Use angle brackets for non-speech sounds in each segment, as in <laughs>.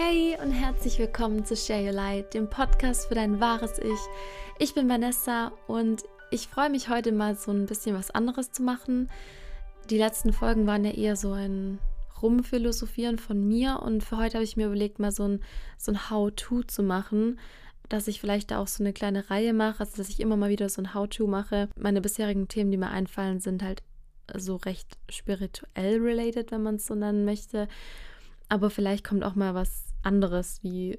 Hey und herzlich willkommen zu Share Your Light, dem Podcast für dein wahres Ich. Ich bin Vanessa und ich freue mich heute mal so ein bisschen was anderes zu machen. Die letzten Folgen waren ja eher so ein Rumphilosophieren von mir und für heute habe ich mir überlegt, mal so ein, so ein How-To zu machen, dass ich vielleicht da auch so eine kleine Reihe mache, also dass ich immer mal wieder so ein How-To mache. Meine bisherigen Themen, die mir einfallen, sind halt so recht spirituell related, wenn man es so nennen möchte. Aber vielleicht kommt auch mal was anderes wie,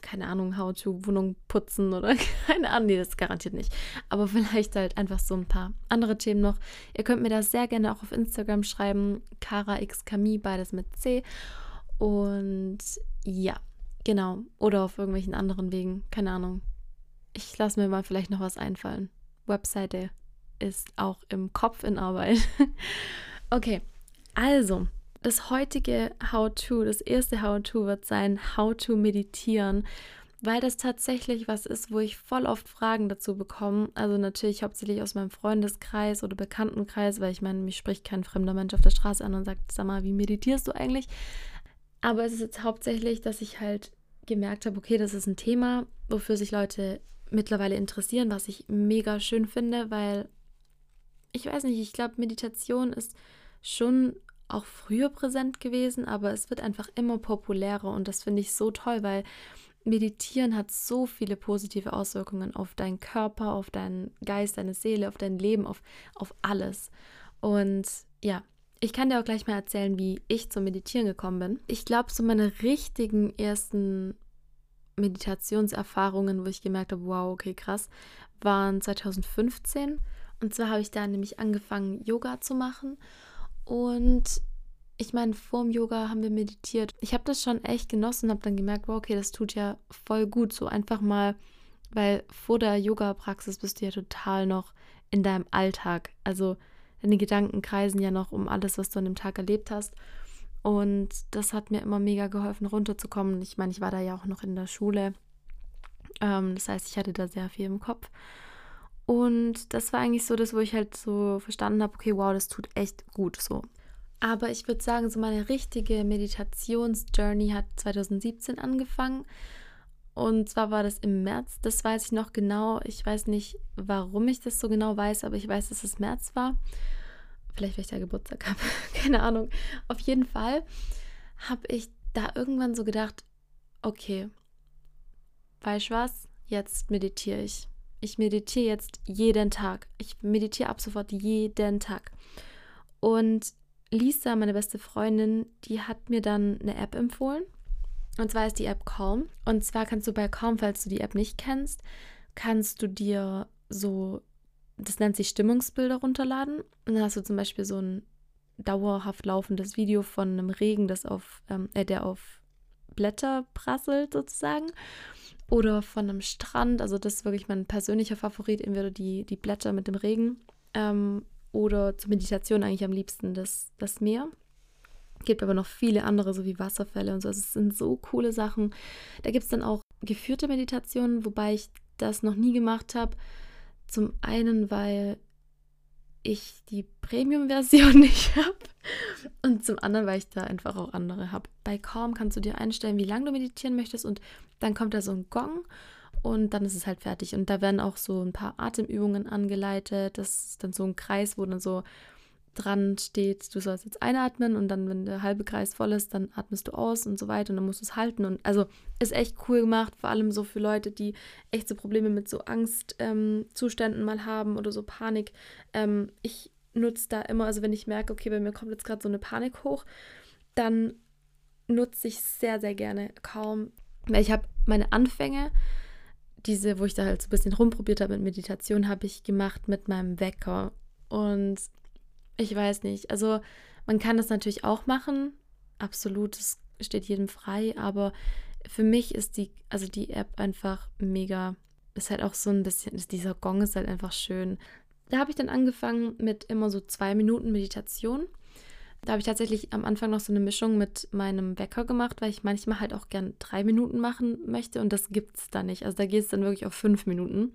keine Ahnung, how to Wohnung putzen oder <laughs> keine Ahnung, nee, das garantiert nicht. Aber vielleicht halt einfach so ein paar andere Themen noch. Ihr könnt mir das sehr gerne auch auf Instagram schreiben, Kara X Kami, beides mit C. Und ja, genau. Oder auf irgendwelchen anderen Wegen, keine Ahnung. Ich lasse mir mal vielleicht noch was einfallen. Webseite ist auch im Kopf in Arbeit. <laughs> okay, also das heutige How-To, das erste How-To wird sein, How to meditieren, weil das tatsächlich was ist, wo ich voll oft Fragen dazu bekomme. Also natürlich hauptsächlich aus meinem Freundeskreis oder Bekanntenkreis, weil ich meine, mich spricht kein fremder Mensch auf der Straße an und sagt, sag mal, wie meditierst du eigentlich? Aber es ist jetzt hauptsächlich, dass ich halt gemerkt habe, okay, das ist ein Thema, wofür sich Leute mittlerweile interessieren, was ich mega schön finde, weil ich weiß nicht, ich glaube, Meditation ist schon auch früher präsent gewesen, aber es wird einfach immer populärer und das finde ich so toll, weil Meditieren hat so viele positive Auswirkungen auf deinen Körper, auf deinen Geist, deine Seele, auf dein Leben, auf, auf alles. Und ja, ich kann dir auch gleich mal erzählen, wie ich zum Meditieren gekommen bin. Ich glaube, so meine richtigen ersten Meditationserfahrungen, wo ich gemerkt habe, wow, okay, krass, waren 2015. Und zwar habe ich da nämlich angefangen, Yoga zu machen. Und ich meine, vor dem Yoga haben wir meditiert. Ich habe das schon echt genossen und habe dann gemerkt, wow, okay, das tut ja voll gut. So einfach mal, weil vor der Yoga-Praxis bist du ja total noch in deinem Alltag. Also deine Gedanken kreisen ja noch um alles, was du an dem Tag erlebt hast. Und das hat mir immer mega geholfen, runterzukommen. Ich meine, ich war da ja auch noch in der Schule. Ähm, das heißt, ich hatte da sehr viel im Kopf. Und das war eigentlich so das, wo ich halt so verstanden habe, okay, wow, das tut echt gut so. Aber ich würde sagen, so meine richtige Meditationsjourney hat 2017 angefangen. Und zwar war das im März, das weiß ich noch genau. Ich weiß nicht, warum ich das so genau weiß, aber ich weiß, dass es März war. Vielleicht, weil ich da Geburtstag habe. <laughs> Keine Ahnung. Auf jeden Fall habe ich da irgendwann so gedacht, okay, weißt du was? Jetzt meditiere ich. Ich meditiere jetzt jeden Tag. Ich meditiere ab sofort jeden Tag. Und Lisa, meine beste Freundin, die hat mir dann eine App empfohlen. Und zwar ist die App Calm. Und zwar kannst du bei Calm, falls du die App nicht kennst, kannst du dir so, das nennt sich Stimmungsbilder runterladen. Und dann hast du zum Beispiel so ein dauerhaft laufendes Video von einem Regen, das auf, ähm, äh, der auf Blätter prasselt sozusagen oder von einem Strand. Also das ist wirklich mein persönlicher Favorit, entweder die, die Blätter mit dem Regen ähm, oder zur Meditation eigentlich am liebsten das, das Meer. Gibt aber noch viele andere, so wie Wasserfälle und so. Also es sind so coole Sachen. Da gibt es dann auch geführte Meditationen, wobei ich das noch nie gemacht habe. Zum einen, weil ich die Premium-Version <laughs> nicht habe und zum anderen, weil ich da einfach auch andere habe. Bei Calm kannst du dir einstellen, wie lange du meditieren möchtest und dann kommt da so ein Gong und dann ist es halt fertig. Und da werden auch so ein paar Atemübungen angeleitet. Das ist dann so ein Kreis, wo dann so dran steht, du sollst jetzt einatmen und dann, wenn der halbe Kreis voll ist, dann atmest du aus und so weiter und dann musst du es halten. Und also ist echt cool gemacht, vor allem so für Leute, die echt so Probleme mit so Angstzuständen ähm, mal haben oder so Panik. Ähm, ich nutze da immer, also wenn ich merke, okay, bei mir kommt jetzt gerade so eine Panik hoch, dann nutze ich sehr, sehr gerne kaum, weil ich habe meine Anfänge, diese, wo ich da halt so ein bisschen rumprobiert habe mit Meditation, habe ich gemacht mit meinem Wecker. Und ich weiß nicht, also man kann das natürlich auch machen, absolut, es steht jedem frei, aber für mich ist die, also die App einfach mega, ist halt auch so ein bisschen, dieser Gong ist halt einfach schön. Da habe ich dann angefangen mit immer so zwei Minuten Meditation. Da habe ich tatsächlich am Anfang noch so eine Mischung mit meinem Wecker gemacht, weil ich manchmal halt auch gern drei Minuten machen möchte und das gibt es da nicht. Also da geht es dann wirklich auf fünf Minuten.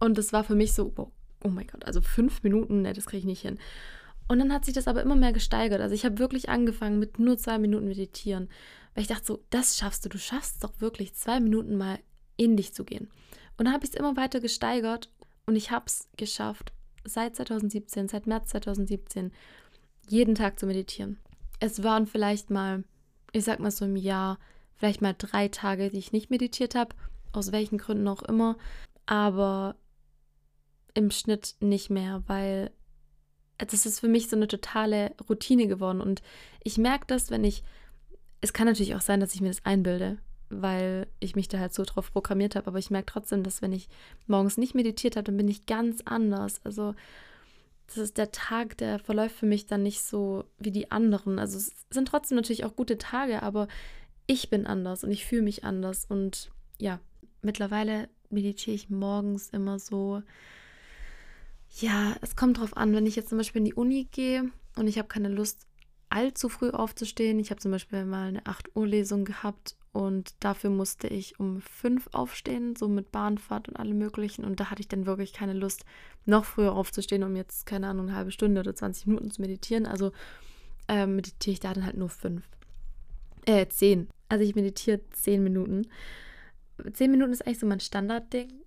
Und das war für mich so, oh, oh mein Gott, also fünf Minuten, ne, das kriege ich nicht hin. Und dann hat sich das aber immer mehr gesteigert. Also ich habe wirklich angefangen mit nur zwei Minuten meditieren. Weil ich dachte so, das schaffst du, du schaffst doch wirklich zwei Minuten mal in dich zu gehen. Und dann habe ich es immer weiter gesteigert und ich habe es geschafft, seit 2017, seit März 2017, jeden Tag zu meditieren. Es waren vielleicht mal, ich sag mal so im Jahr, vielleicht mal drei Tage, die ich nicht meditiert habe, aus welchen Gründen auch immer, aber im Schnitt nicht mehr, weil das ist für mich so eine totale Routine geworden und ich merke das, wenn ich, es kann natürlich auch sein, dass ich mir das einbilde, weil ich mich da halt so drauf programmiert habe. Aber ich merke trotzdem, dass wenn ich morgens nicht meditiert habe, dann bin ich ganz anders. Also das ist der Tag, der verläuft für mich dann nicht so wie die anderen. Also es sind trotzdem natürlich auch gute Tage, aber ich bin anders und ich fühle mich anders. Und ja, mittlerweile meditiere ich morgens immer so. Ja, es kommt drauf an, wenn ich jetzt zum Beispiel in die Uni gehe und ich habe keine Lust, allzu früh aufzustehen. Ich habe zum Beispiel mal eine 8 Uhr Lesung gehabt und dafür musste ich um fünf aufstehen, so mit Bahnfahrt und allem möglichen. Und da hatte ich dann wirklich keine Lust, noch früher aufzustehen, um jetzt, keine Ahnung, eine halbe Stunde oder 20 Minuten zu meditieren. Also äh, meditiere ich da dann halt nur fünf. Äh, zehn. Also ich meditiere zehn Minuten. Zehn Minuten ist eigentlich so mein Standardding.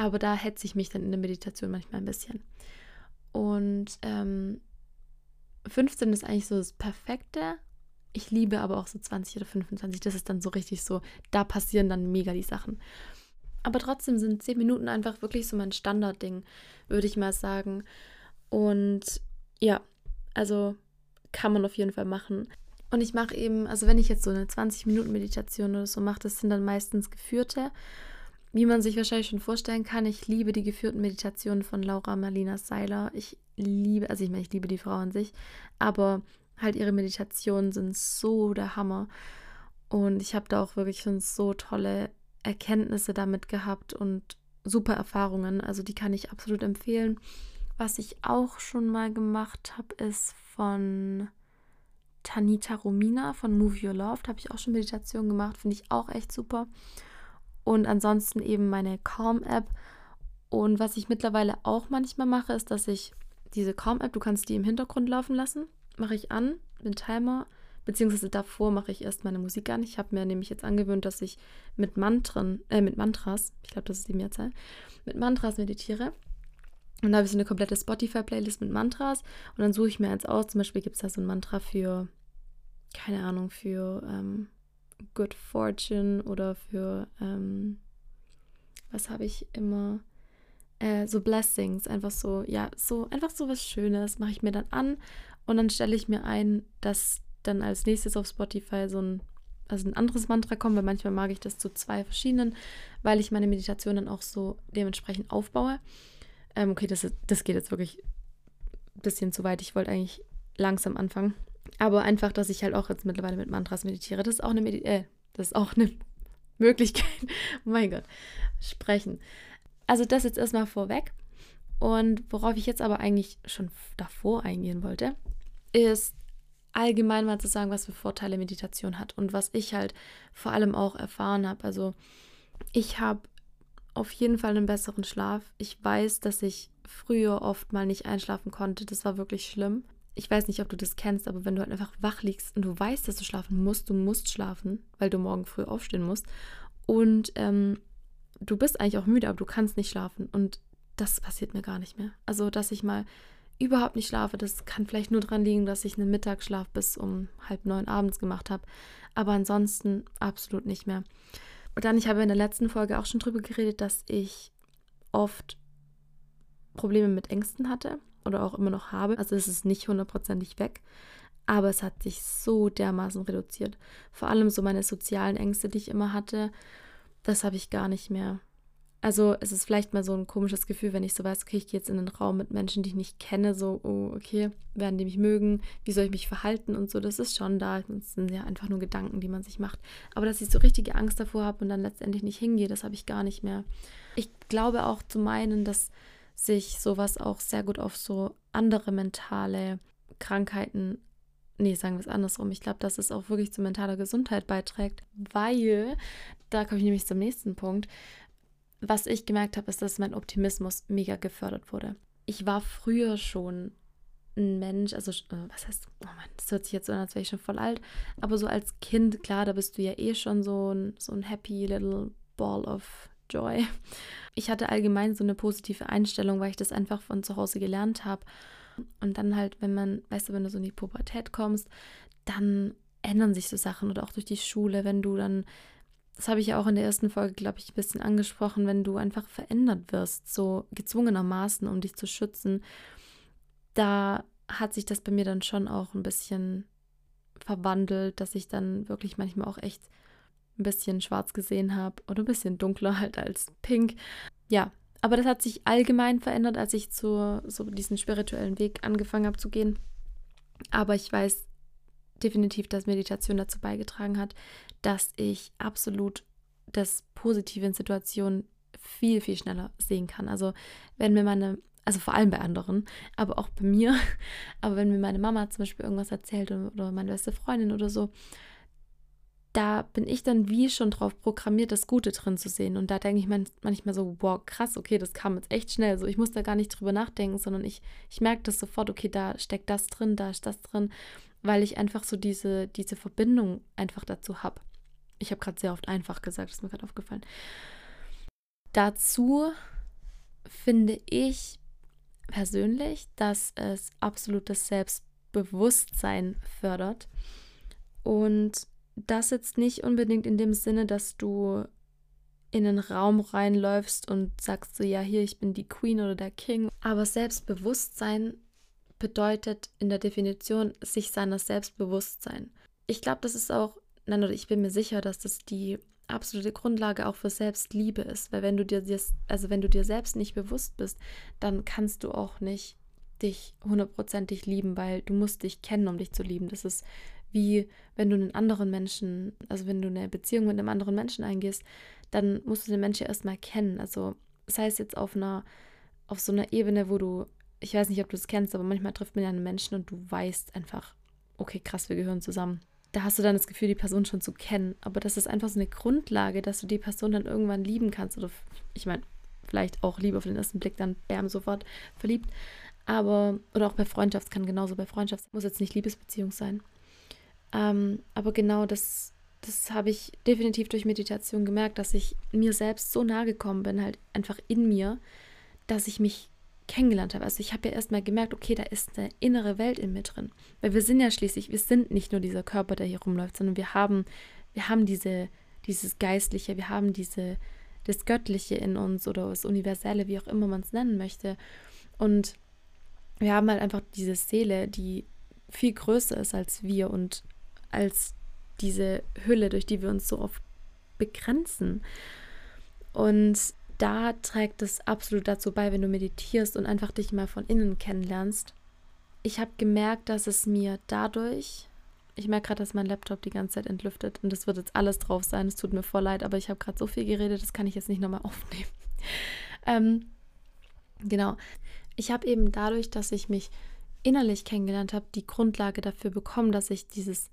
Aber da hetze ich mich dann in der Meditation manchmal ein bisschen. Und ähm, 15 ist eigentlich so das Perfekte. Ich liebe aber auch so 20 oder 25. Das ist dann so richtig so, da passieren dann mega die Sachen. Aber trotzdem sind 10 Minuten einfach wirklich so mein Standardding, würde ich mal sagen. Und ja, also kann man auf jeden Fall machen. Und ich mache eben, also wenn ich jetzt so eine 20 Minuten Meditation oder so mache, das sind dann meistens geführte. Wie man sich wahrscheinlich schon vorstellen kann, ich liebe die geführten Meditationen von Laura Marlina Seiler. Ich liebe, also ich meine, ich liebe die Frau an sich, aber halt ihre Meditationen sind so der Hammer. Und ich habe da auch wirklich schon so tolle Erkenntnisse damit gehabt und super Erfahrungen. Also die kann ich absolut empfehlen. Was ich auch schon mal gemacht habe, ist von Tanita Romina von Move Your Love. Da habe ich auch schon Meditation gemacht. Finde ich auch echt super. Und ansonsten eben meine Calm-App. Und was ich mittlerweile auch manchmal mache, ist, dass ich diese Calm-App, du kannst die im Hintergrund laufen lassen mache ich an, den Timer, beziehungsweise davor mache ich erst meine Musik an. Ich habe mir nämlich jetzt angewöhnt, dass ich mit Mantren, äh, mit Mantras, ich glaube, das ist die Mehrzahl, mit Mantras meditiere. Und da habe ich so eine komplette Spotify-Playlist mit Mantras und dann suche ich mir eins aus. Zum Beispiel gibt es da so ein Mantra für, keine Ahnung, für ähm, Good Fortune oder für, ähm, was habe ich immer? Äh, so Blessings, einfach so, ja, so, einfach so was Schönes mache ich mir dann an und dann stelle ich mir ein, dass dann als nächstes auf Spotify so ein, also ein anderes Mantra kommt, weil manchmal mag ich das zu zwei verschiedenen, weil ich meine Meditation dann auch so dementsprechend aufbaue. Ähm, okay, das, das geht jetzt wirklich ein bisschen zu weit. Ich wollte eigentlich langsam anfangen. Aber einfach, dass ich halt auch jetzt mittlerweile mit Mantras meditiere. Das ist auch eine, Medi äh, das ist auch eine <laughs> Möglichkeit. <laughs> oh mein Gott. Sprechen. Also das jetzt erstmal vorweg. Und worauf ich jetzt aber eigentlich schon davor eingehen wollte, ist allgemein mal zu sagen, was für Vorteile Meditation hat und was ich halt vor allem auch erfahren habe. Also ich habe auf jeden Fall einen besseren Schlaf. Ich weiß, dass ich früher oft mal nicht einschlafen konnte. Das war wirklich schlimm. Ich weiß nicht, ob du das kennst, aber wenn du halt einfach wach liegst und du weißt, dass du schlafen musst, du musst schlafen, weil du morgen früh aufstehen musst. Und ähm, du bist eigentlich auch müde, aber du kannst nicht schlafen. Und das passiert mir gar nicht mehr. Also, dass ich mal überhaupt nicht schlafe. Das kann vielleicht nur daran liegen, dass ich einen Mittagsschlaf bis um halb neun abends gemacht habe. Aber ansonsten absolut nicht mehr. Und dann, ich habe in der letzten Folge auch schon drüber geredet, dass ich oft Probleme mit Ängsten hatte oder auch immer noch habe. Also es ist nicht hundertprozentig weg. Aber es hat sich so dermaßen reduziert. Vor allem so meine sozialen Ängste, die ich immer hatte, das habe ich gar nicht mehr. Also es ist vielleicht mal so ein komisches Gefühl, wenn ich so weiß, okay, ich gehe jetzt in einen Raum mit Menschen, die ich nicht kenne, so, oh, okay, werden die mich mögen, wie soll ich mich verhalten und so, das ist schon da. Das sind ja einfach nur Gedanken, die man sich macht. Aber dass ich so richtige Angst davor habe und dann letztendlich nicht hingehe, das habe ich gar nicht mehr. Ich glaube auch zu meinen, dass sich sowas auch sehr gut auf so andere mentale Krankheiten nee, sagen wir es andersrum. Ich glaube, dass es auch wirklich zu mentaler Gesundheit beiträgt, weil, da komme ich nämlich zum nächsten Punkt, was ich gemerkt habe, ist, dass mein Optimismus mega gefördert wurde. Ich war früher schon ein Mensch, also äh, was heißt, oh Mann, das hört sich jetzt so an, als wäre ich schon voll alt, aber so als Kind, klar, da bist du ja eh schon so ein, so ein happy little ball of joy. Ich hatte allgemein so eine positive Einstellung, weil ich das einfach von zu Hause gelernt habe. Und dann halt, wenn man, weißt du, wenn du so in die Pubertät kommst, dann ändern sich so Sachen oder auch durch die Schule, wenn du dann, das habe ich ja auch in der ersten Folge, glaube ich, ein bisschen angesprochen, wenn du einfach verändert wirst, so gezwungenermaßen, um dich zu schützen, da hat sich das bei mir dann schon auch ein bisschen verwandelt, dass ich dann wirklich manchmal auch echt ein bisschen schwarz gesehen habe oder ein bisschen dunkler halt als pink. Ja, aber das hat sich allgemein verändert, als ich zu so diesen spirituellen Weg angefangen habe zu gehen. Aber ich weiß definitiv, dass Meditation dazu beigetragen hat, dass ich absolut das Positive in Situationen viel, viel schneller sehen kann. Also wenn mir meine, also vor allem bei anderen, aber auch bei mir, <laughs> aber wenn mir meine Mama zum Beispiel irgendwas erzählt oder meine beste Freundin oder so, da bin ich dann wie schon drauf programmiert, das Gute drin zu sehen. Und da denke ich manchmal so, wow, krass, okay, das kam jetzt echt schnell. So, ich muss da gar nicht drüber nachdenken, sondern ich, ich merke das sofort, okay, da steckt das drin, da ist das drin, weil ich einfach so diese, diese Verbindung einfach dazu habe. Ich habe gerade sehr oft einfach gesagt, ist mir gerade aufgefallen. Dazu finde ich persönlich, dass es absolutes Selbstbewusstsein fördert. Und das jetzt nicht unbedingt in dem Sinne, dass du in einen Raum reinläufst und sagst so, ja, hier, ich bin die Queen oder der King. Aber Selbstbewusstsein bedeutet in der Definition sich seiner Selbstbewusstsein. Ich glaube, das ist auch, nein, oder ich bin mir sicher, dass das die absolute Grundlage auch für Selbstliebe ist, weil wenn du dir also wenn du dir selbst nicht bewusst bist, dann kannst du auch nicht dich hundertprozentig lieben, weil du musst dich kennen, um dich zu lieben. Das ist wie wenn du einen anderen Menschen, also wenn du eine Beziehung mit einem anderen Menschen eingehst, dann musst du den Menschen erstmal kennen. Also das heißt jetzt auf einer, auf so einer Ebene, wo du, ich weiß nicht, ob du es kennst, aber manchmal trifft man ja einen Menschen und du weißt einfach, okay, krass, wir gehören zusammen. Da hast du dann das Gefühl, die Person schon zu kennen. Aber das ist einfach so eine Grundlage, dass du die Person dann irgendwann lieben kannst. Oder ich meine, vielleicht auch Liebe auf den ersten Blick, dann bam, sofort verliebt. Aber, oder auch bei Freundschaft, kann genauso bei Freundschaft, muss jetzt nicht Liebesbeziehung sein. Ähm, aber genau das, das habe ich definitiv durch Meditation gemerkt, dass ich mir selbst so nahe gekommen bin, halt einfach in mir, dass ich mich kennengelernt habe. Also ich habe ja erstmal gemerkt, okay, da ist eine innere Welt in mir drin. Weil wir sind ja schließlich, wir sind nicht nur dieser Körper, der hier rumläuft, sondern wir haben, wir haben diese, dieses Geistliche, wir haben diese, das Göttliche in uns oder das Universelle, wie auch immer man es nennen möchte. Und wir haben halt einfach diese Seele, die viel größer ist als wir und als diese Hülle, durch die wir uns so oft begrenzen. Und da trägt es absolut dazu bei, wenn du meditierst und einfach dich mal von innen kennenlernst. Ich habe gemerkt, dass es mir dadurch, ich merke gerade, dass mein Laptop die ganze Zeit entlüftet und das wird jetzt alles drauf sein. Es tut mir voll leid, aber ich habe gerade so viel geredet, das kann ich jetzt nicht nochmal <laughs> aufnehmen. ähm, genau. Ich habe eben dadurch, dass ich mich innerlich kennengelernt habe, die Grundlage dafür bekommen, dass ich dieses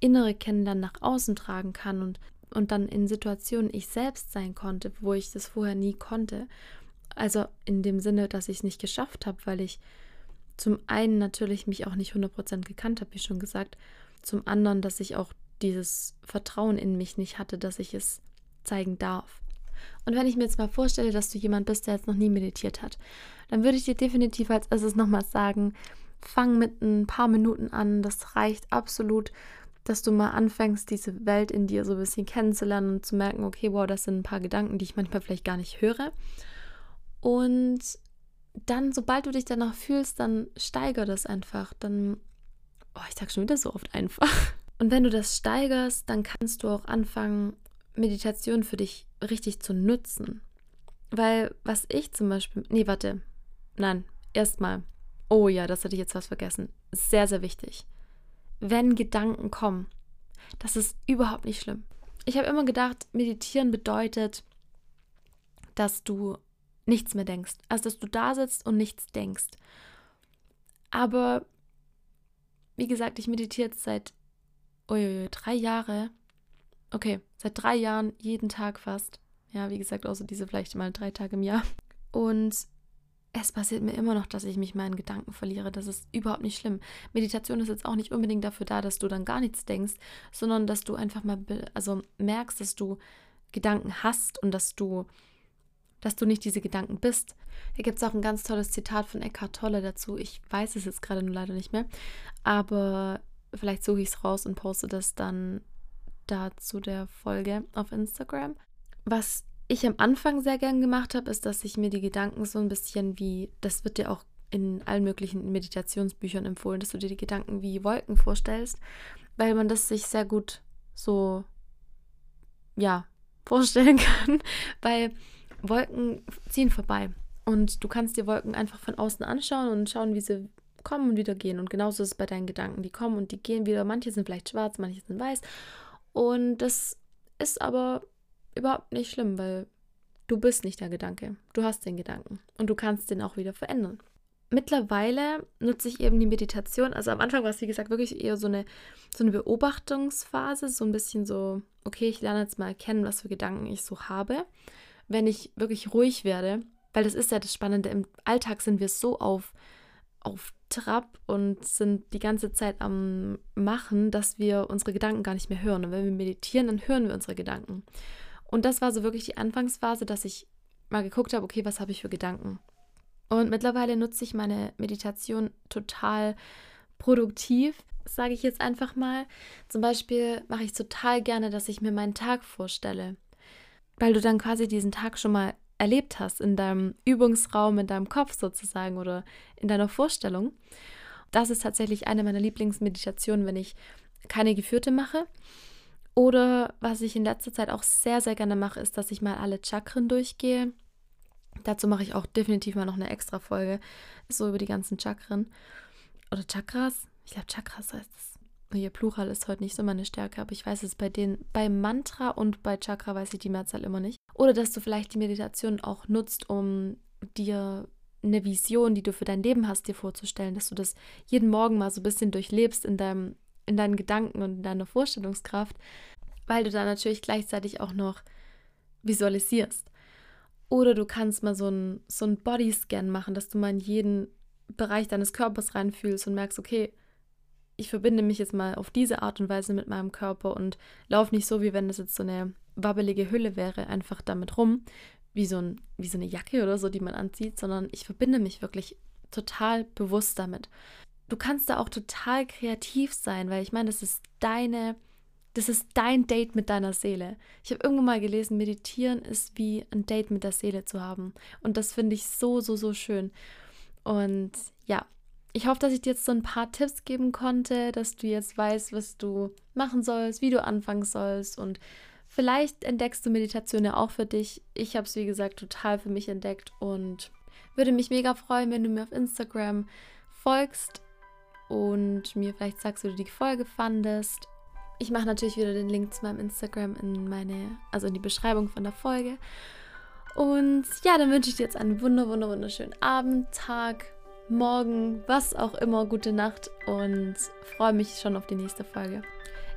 innere Kennenlernen nach außen tragen kann und, und dann in Situationen ich selbst sein konnte, wo ich das vorher nie konnte. Also in dem Sinne, dass ich es nicht geschafft habe, weil ich zum einen natürlich mich auch nicht 100% gekannt habe, wie schon gesagt, zum anderen, dass ich auch dieses Vertrauen in mich nicht hatte, dass ich es zeigen darf. Und wenn ich mir jetzt mal vorstelle, dass du jemand bist, der jetzt noch nie meditiert hat, dann würde ich dir definitiv als erstes nochmal sagen, fang mit ein paar Minuten an, das reicht absolut dass du mal anfängst, diese Welt in dir so ein bisschen kennenzulernen und zu merken, okay, wow, das sind ein paar Gedanken, die ich manchmal vielleicht gar nicht höre. Und dann, sobald du dich danach fühlst, dann steiger das einfach. Dann, oh, ich sag schon wieder so oft einfach. <laughs> Und wenn du das steigerst, dann kannst du auch anfangen, Meditation für dich richtig zu nutzen. Weil was ich zum Beispiel, nee, warte, nein, erstmal, oh ja, das hatte ich jetzt was vergessen. Sehr, sehr wichtig wenn Gedanken kommen. Das ist überhaupt nicht schlimm. Ich habe immer gedacht, meditieren bedeutet, dass du nichts mehr denkst. Also, dass du da sitzt und nichts denkst. Aber, wie gesagt, ich meditiere jetzt seit uiuiui, drei Jahre. Okay, seit drei Jahren, jeden Tag fast. Ja, wie gesagt, außer diese vielleicht mal drei Tage im Jahr. Und es passiert mir immer noch, dass ich mich meinen Gedanken verliere. Das ist überhaupt nicht schlimm. Meditation ist jetzt auch nicht unbedingt dafür da, dass du dann gar nichts denkst, sondern dass du einfach mal also merkst, dass du Gedanken hast und dass du dass du nicht diese Gedanken bist. Hier gibt es auch ein ganz tolles Zitat von Eckhart Tolle dazu. Ich weiß es jetzt gerade nur leider nicht mehr, aber vielleicht suche ich es raus und poste das dann dazu der Folge auf Instagram. Was ich am Anfang sehr gern gemacht habe, ist, dass ich mir die Gedanken so ein bisschen wie, das wird dir auch in allen möglichen Meditationsbüchern empfohlen, dass du dir die Gedanken wie Wolken vorstellst, weil man das sich sehr gut so, ja, <laughs> vorstellen kann, weil Wolken ziehen vorbei und du kannst dir Wolken einfach von außen anschauen und schauen, wie sie kommen und wieder gehen. Und genauso ist es bei deinen Gedanken. Die kommen und die gehen wieder. Manche sind vielleicht schwarz, manche sind weiß. Und das ist aber überhaupt nicht schlimm, weil du bist nicht der Gedanke. Du hast den Gedanken und du kannst den auch wieder verändern. Mittlerweile nutze ich eben die Meditation. Also am Anfang war es, wie gesagt, wirklich eher so eine, so eine Beobachtungsphase, so ein bisschen so, okay, ich lerne jetzt mal kennen, was für Gedanken ich so habe. Wenn ich wirklich ruhig werde, weil das ist ja das Spannende, im Alltag sind wir so auf, auf Trab und sind die ganze Zeit am Machen, dass wir unsere Gedanken gar nicht mehr hören. Und wenn wir meditieren, dann hören wir unsere Gedanken. Und das war so wirklich die Anfangsphase, dass ich mal geguckt habe, okay, was habe ich für Gedanken? Und mittlerweile nutze ich meine Meditation total produktiv, sage ich jetzt einfach mal. Zum Beispiel mache ich total gerne, dass ich mir meinen Tag vorstelle, weil du dann quasi diesen Tag schon mal erlebt hast in deinem Übungsraum, in deinem Kopf sozusagen oder in deiner Vorstellung. Das ist tatsächlich eine meiner Lieblingsmeditationen, wenn ich keine geführte mache, oder was ich in letzter Zeit auch sehr, sehr gerne mache, ist, dass ich mal alle Chakren durchgehe. Dazu mache ich auch definitiv mal noch eine extra Folge, so über die ganzen Chakren. Oder Chakras. Ich glaube, Chakras heißt es. Hier Plural ist heute nicht so meine Stärke, aber ich weiß es bei den, bei Mantra und bei Chakra weiß ich die Mehrzahl immer nicht. Oder dass du vielleicht die Meditation auch nutzt, um dir eine Vision, die du für dein Leben hast, dir vorzustellen, dass du das jeden Morgen mal so ein bisschen durchlebst in deinem in deinen Gedanken und in deiner Vorstellungskraft, weil du da natürlich gleichzeitig auch noch visualisierst. Oder du kannst mal so einen so Bodyscan machen, dass du mal in jeden Bereich deines Körpers reinfühlst und merkst, okay, ich verbinde mich jetzt mal auf diese Art und Weise mit meinem Körper und laufe nicht so, wie wenn das jetzt so eine wabbelige Hülle wäre, einfach damit rum, wie so, ein, wie so eine Jacke oder so, die man anzieht, sondern ich verbinde mich wirklich total bewusst damit du kannst da auch total kreativ sein, weil ich meine, das ist deine, das ist dein Date mit deiner Seele. Ich habe irgendwo mal gelesen, meditieren ist wie ein Date mit der Seele zu haben. Und das finde ich so, so, so schön. Und ja, ich hoffe, dass ich dir jetzt so ein paar Tipps geben konnte, dass du jetzt weißt, was du machen sollst, wie du anfangen sollst und vielleicht entdeckst du Meditation ja auch für dich. Ich habe es, wie gesagt, total für mich entdeckt und würde mich mega freuen, wenn du mir auf Instagram folgst und mir vielleicht sagst, wie du die Folge fandest. Ich mache natürlich wieder den Link zu meinem Instagram in meine, also in die Beschreibung von der Folge. Und ja, dann wünsche ich dir jetzt einen wunder, wunder, wunderschönen Abend, Tag, Morgen, was auch immer, gute Nacht und freue mich schon auf die nächste Folge.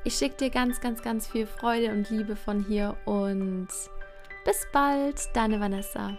Ich schicke dir ganz, ganz, ganz viel Freude und Liebe von hier und bis bald, deine Vanessa.